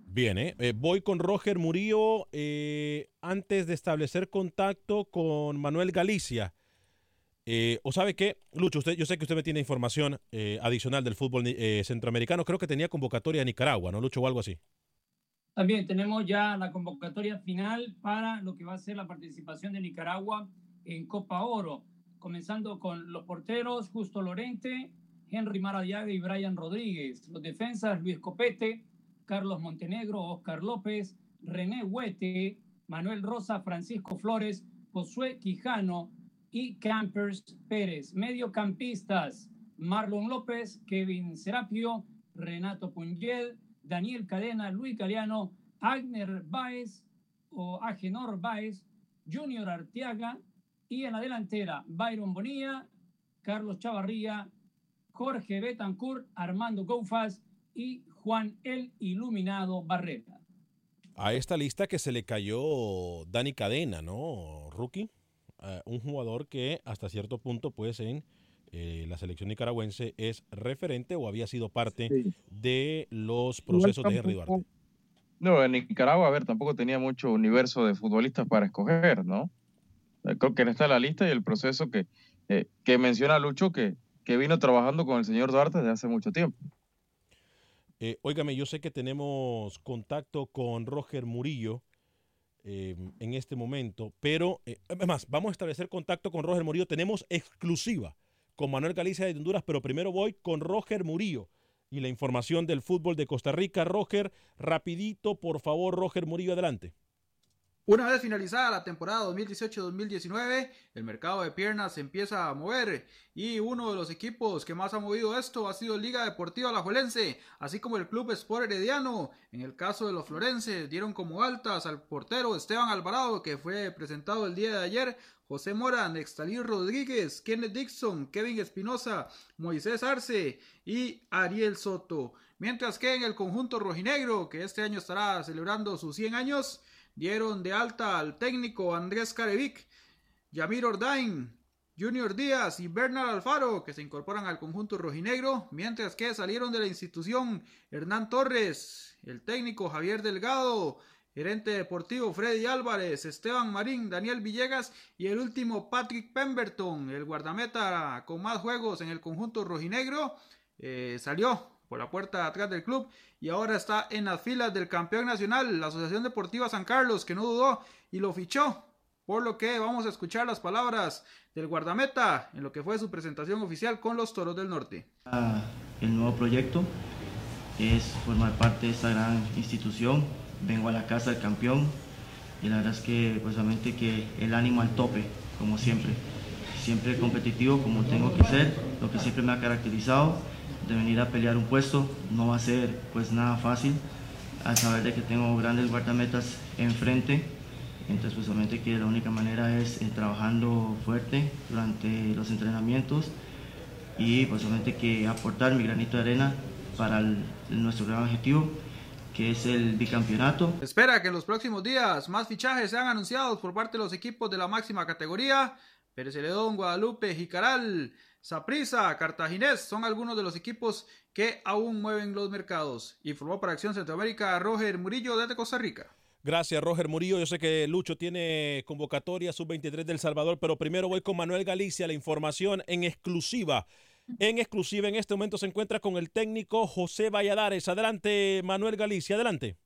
Bien, ¿eh? eh voy con Roger Murillo antes de establecer contacto con Manuel Galicia. Eh, o sabe qué, Lucho, usted, yo sé que usted me tiene información eh, adicional del fútbol eh, centroamericano. Creo que tenía convocatoria a Nicaragua, ¿no, Lucho, o algo así? También tenemos ya la convocatoria final para lo que va a ser la participación de Nicaragua en Copa Oro, comenzando con los porteros Justo Lorente, Henry Maradiaga y Brian Rodríguez. Los defensas Luis Copete, Carlos Montenegro, Oscar López, René Huete, Manuel Rosa, Francisco Flores, Josué Quijano y Campers Pérez. Mediocampistas, Marlon López, Kevin Serapio, Renato Pungel, Daniel Cadena, Luis Galeano, Agner Baez o Agenor Baez, Junior Arteaga y en la delantera Byron Bonilla, Carlos Chavarría, Jorge Betancourt, Armando Goufas y Juan El Iluminado Barrera. A esta lista que se le cayó Dani Cadena, ¿no? Rookie. Uh, un jugador que hasta cierto punto, pues en eh, la selección nicaragüense es referente o había sido parte sí. de los procesos de Henry Duarte. No, en Nicaragua, a ver, tampoco tenía mucho universo de futbolistas para escoger, ¿no? Creo que está la lista y el proceso que, eh, que menciona Lucho, que, que vino trabajando con el señor Duarte desde hace mucho tiempo. Eh, óigame, yo sé que tenemos contacto con Roger Murillo eh, en este momento, pero eh, además vamos a establecer contacto con Roger Murillo. Tenemos exclusiva con Manuel Galicia de Honduras, pero primero voy con Roger Murillo y la información del fútbol de Costa Rica. Roger, rapidito, por favor, Roger Murillo, adelante. Una vez finalizada la temporada 2018-2019, el mercado de piernas se empieza a mover y uno de los equipos que más ha movido esto ha sido Liga Deportiva Alajuelense, así como el Club Sport Herediano. En el caso de los florenses, dieron como altas al portero Esteban Alvarado, que fue presentado el día de ayer, José Mora, Nextalí Rodríguez, Kenneth Dixon, Kevin Espinosa, Moisés Arce y Ariel Soto. Mientras que en el conjunto rojinegro, que este año estará celebrando sus 100 años, dieron de alta al técnico Andrés Carevic, Yamir Ordain, Junior Díaz y Bernard Alfaro, que se incorporan al conjunto rojinegro, mientras que salieron de la institución Hernán Torres, el técnico Javier Delgado, gerente deportivo Freddy Álvarez, Esteban Marín, Daniel Villegas y el último Patrick Pemberton, el guardameta con más juegos en el conjunto rojinegro, eh, salió por la puerta de atrás del club y ahora está en las filas del campeón nacional, la Asociación Deportiva San Carlos, que no dudó y lo fichó. Por lo que vamos a escuchar las palabras del guardameta en lo que fue su presentación oficial con los Toros del Norte. El nuevo proyecto es formar parte de esta gran institución. Vengo a la casa del campeón y la verdad es que pues que el ánimo al tope, como siempre. Siempre competitivo como tengo que ser, lo que siempre me ha caracterizado de venir a pelear un puesto no va a ser pues nada fácil al saber de que tengo grandes guardametas enfrente entonces pues obviamente que la única manera es eh, trabajando fuerte durante los entrenamientos y pues que aportar mi granito de arena para nuestro gran objetivo que es el bicampeonato. Espera que en los próximos días más fichajes sean anunciados por parte de los equipos de la máxima categoría. Pérez Guadalupe, Jicaral, Saprisa, Cartaginés son algunos de los equipos que aún mueven los mercados. Informó para Acción Centroamérica Roger Murillo desde Costa Rica. Gracias, Roger Murillo. Yo sé que Lucho tiene convocatoria sub-23 del Salvador, pero primero voy con Manuel Galicia, la información en exclusiva. En exclusiva, en este momento se encuentra con el técnico José Valladares. Adelante, Manuel Galicia, adelante.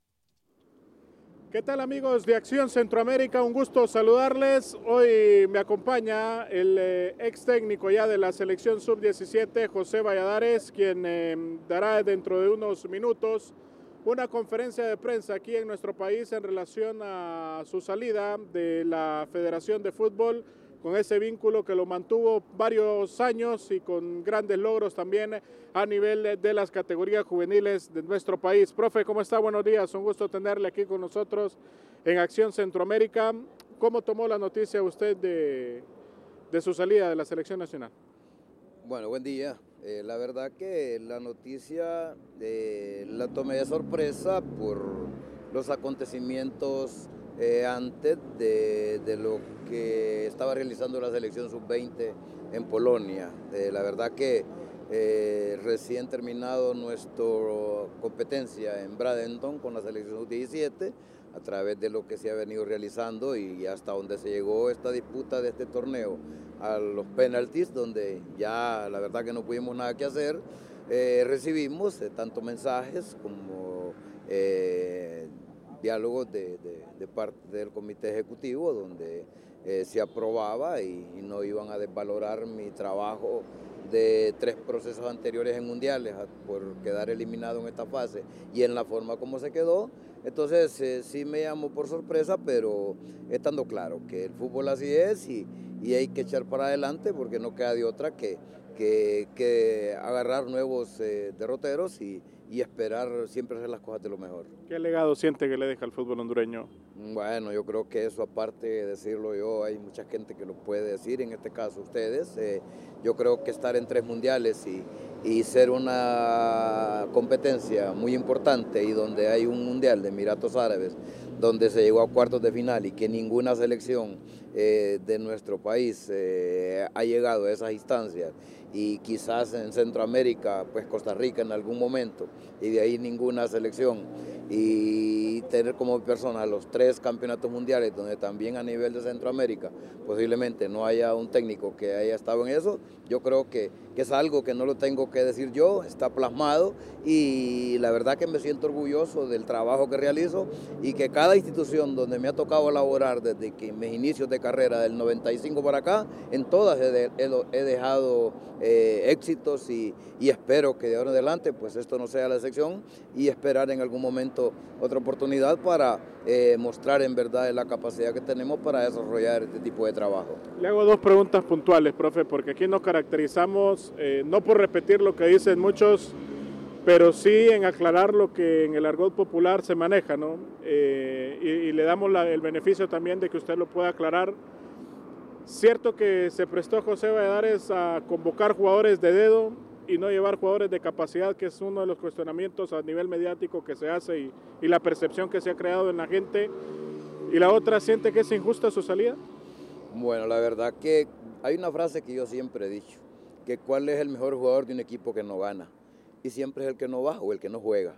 ¿Qué tal amigos de Acción Centroamérica? Un gusto saludarles. Hoy me acompaña el eh, ex técnico ya de la selección sub-17, José Valladares, quien eh, dará dentro de unos minutos una conferencia de prensa aquí en nuestro país en relación a su salida de la Federación de Fútbol con ese vínculo que lo mantuvo varios años y con grandes logros también a nivel de las categorías juveniles de nuestro país. Profe, ¿cómo está? Buenos días, un gusto tenerle aquí con nosotros en Acción Centroamérica. ¿Cómo tomó la noticia usted de, su salida de la selección nacional? Bueno, buen día. Eh, la verdad que la noticia eh, la tomé de sorpresa por los acontecimientos eh, antes de, lo que estaba realizando la selección sub-20 en Polonia. Eh, la verdad que eh, recién terminado nuestra competencia en Bradenton con la selección sub-17 a través de lo que se ha venido realizando y hasta donde se llegó esta disputa de este torneo a los penaltis, donde ya la verdad que no pudimos nada que hacer, recibimos tanto mensajes como diálogos de, de, parte del comité ejecutivo donde eh, se aprobaba y, no iban a desvalorar mi trabajo de tres procesos anteriores en mundiales por quedar eliminado en esta fase y en la forma como se quedó. Entonces eh, sí me llamó por sorpresa, pero estando claro que el fútbol así es y, y hay que echar para adelante porque no queda de otra que, que, que agarrar nuevos eh, derroteros y, y esperar siempre hacer las cosas de lo mejor. ¿Qué legado siente que le deja al fútbol hondureño? Bueno, yo creo que eso aparte de decirlo yo, hay mucha gente que lo puede decir, en este caso ustedes. Eh, yo creo que estar en tres mundiales y, y ser una competencia muy importante y donde hay un mundial de Emiratos Árabes, donde se llegó a cuartos de final y que ninguna selección eh, de nuestro país eh, ha llegado a esas instancias y quizás en Centroamérica, pues Costa Rica en algún momento, y de ahí ninguna selección, y tener como persona los tres campeonatos mundiales, donde también a nivel de Centroamérica posiblemente no haya un técnico que haya estado en eso, yo creo que, que es algo que no lo tengo que decir yo, está plasmado, y la verdad que me siento orgulloso del trabajo que realizo y que cada institución donde me ha tocado elaborar desde que mis inicios de carrera del 95 para acá, en todas he dejado eh, éxitos y, espero que de ahora en adelante pues esto no sea la excepción y esperar en algún momento otra oportunidad para eh, mostrar en verdad la capacidad que tenemos para desarrollar este tipo de trabajo. Le hago dos preguntas puntuales, profe, porque aquí nos caracterizamos eh, no por repetir lo que dicen muchos, pero sí en aclarar lo que en el argot popular se maneja, ¿no? y, le damos el beneficio también de que usted lo pueda aclarar Cierto que se prestó José Valladares a convocar jugadores de dedo y no llevar jugadores de capacidad, que es uno de los cuestionamientos a nivel mediático que se hace y, y la percepción que se ha creado en la gente. Y la otra, ¿siente que es injusta su salida? Bueno, la verdad que hay una frase que yo siempre he dicho, que cuál es el mejor jugador de un equipo que no gana. Y siempre es el que no va o el que no juega.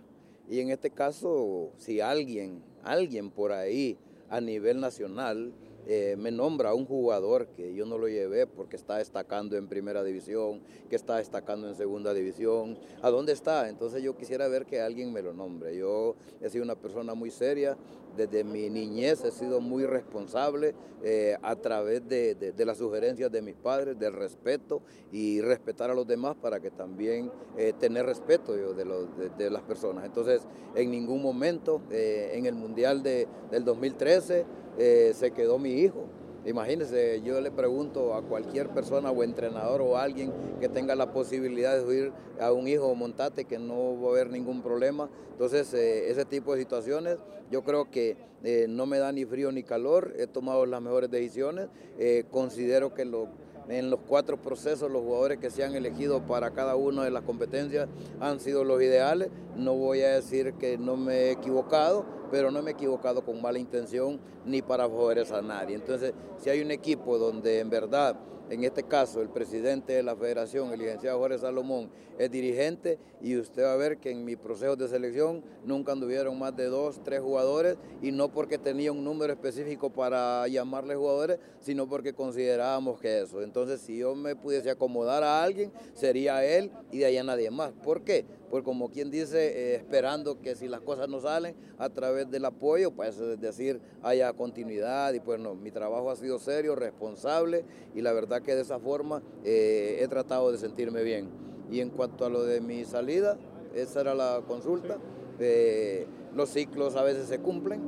Y en este caso, si alguien, alguien por ahí a nivel nacional eh, me nombra un jugador que yo no lo llevé porque está destacando en primera división, que está destacando en segunda división. ¿A dónde está? Entonces yo quisiera ver que alguien me lo nombre. Yo he sido una persona muy seria, desde mi niñez he sido muy responsable eh, a través de, las sugerencias de mis padres, del respeto y respetar a los demás para que también eh, tener respeto de, las personas. Entonces, en ningún momento en el Mundial del 2013 se quedó mi hijo. Imagínense, yo le pregunto a cualquier persona o entrenador o alguien que tenga la posibilidad de subir a un hijo o montate que no va a haber ningún problema. Entonces, eh, ese tipo de situaciones yo creo que eh, no me da ni frío ni calor, he tomado las mejores decisiones, eh, considero que lo en los cuatro procesos los jugadores que se han elegido para cada una de las competencias han sido los ideales. No voy a decir que no me he equivocado, pero no me he equivocado con mala intención ni para favorecer a nadie. Entonces, si hay un equipo donde en verdad en este caso el presidente de la federación, el licenciado Jorge Salomón, es dirigente y usted va a ver que en mi proceso de selección nunca anduvieron más de dos, tres jugadores y no porque tenía un número específico para llamarle jugadores, sino porque considerábamos que eso. Entonces, si yo me pudiese acomodar a alguien, sería él y de allá nadie más. ¿Por qué? Pues como quien dice, eh, esperando que si las cosas no salen a través del apoyo, pues es decir, haya continuidad y pues no, mi trabajo ha sido serio, responsable y la verdad que de esa forma eh, he tratado de sentirme bien. Y en cuanto a lo de mi salida, esa era la consulta, eh, los ciclos a veces se cumplen,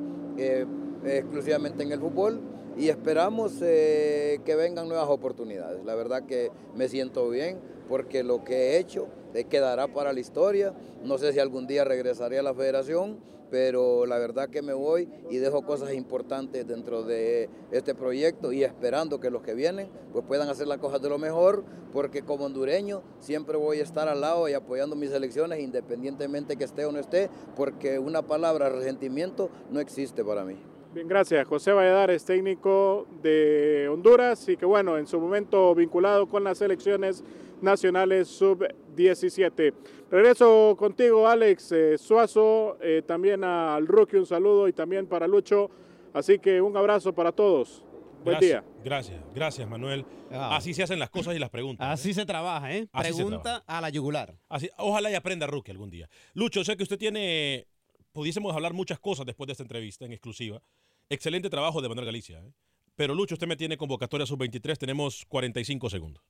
exclusivamente en el fútbol y esperamos que vengan nuevas oportunidades. La verdad que me siento bien porque lo que he hecho quedará para la historia. No sé si algún día regresaré a la federación, pero la verdad que me voy y dejo cosas importantes dentro de este proyecto y esperando que los que vienen pues puedan hacer las cosas de lo mejor, porque como hondureño siempre voy a estar al lado y apoyando mis elecciones independientemente que esté o no esté, porque una palabra resentimiento no existe para mí. Bien, gracias. José Valladares, técnico de Honduras y que bueno, en su momento vinculado con las elecciones nacionales sub-17. Regreso contigo, Alex eh, Suazo, eh, también al Rookie un saludo y también para Lucho. Así que un abrazo para todos. Buen día. Gracias, gracias, Manuel. Ah. Así se hacen las cosas y las preguntas. Así ¿eh? se trabaja, ¿eh? Pregunta a la yugular. Así, ojalá y aprenda Rookie algún día. Lucho, sé que usted tiene pudiésemos hablar muchas cosas después de esta entrevista en exclusiva. Excelente trabajo de Manuel Galicia. ¿eh? Pero Lucho, usted me tiene convocatoria sub-23, tenemos 45 segundos.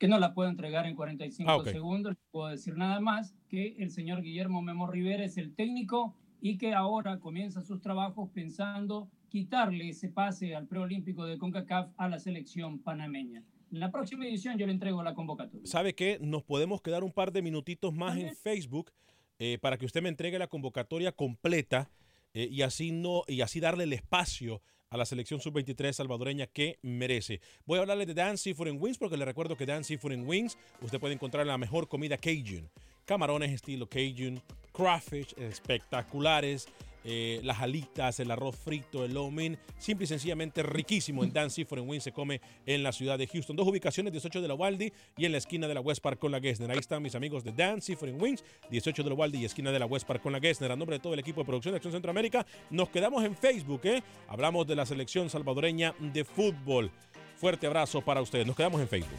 Que no la puedo entregar en 45 Ah, segundos. No puedo decir nada más que el señor Guillermo Memo Rivera es el técnico y que ahora comienza sus trabajos pensando quitarle ese pase al preolímpico de CONCACAF a la selección panameña. En la próxima edición yo le entrego la convocatoria. ¿Sabe qué? Nos podemos quedar un par de minutitos más en Facebook eh, para que usted me entregue la convocatoria completa eh, y, así no, y así darle el espacio a la selección sub-23 salvadoreña que merece. Voy a hablarle de Dan Seafood Wings porque le recuerdo que Dan Seafood Wings usted puede encontrar la mejor comida Cajun. Camarones estilo Cajun, crawfish espectaculares, eh, las alitas, el arroz frito, el mein, simple y sencillamente riquísimo en Dan Seafood Wings se come en la ciudad de Houston. Dos ubicaciones, 18 de la Waldy y en la esquina de la West Park con la Gessner. Ahí están mis amigos de Dan Seafood Wings, 18 de la Waldy y esquina de la West Park con la Gessner. A nombre de todo el equipo de producción de Acción Centroamérica, nos quedamos en Facebook, ¿eh? Hablamos de la selección salvadoreña de fútbol. Fuerte abrazo para ustedes. Nos quedamos en Facebook.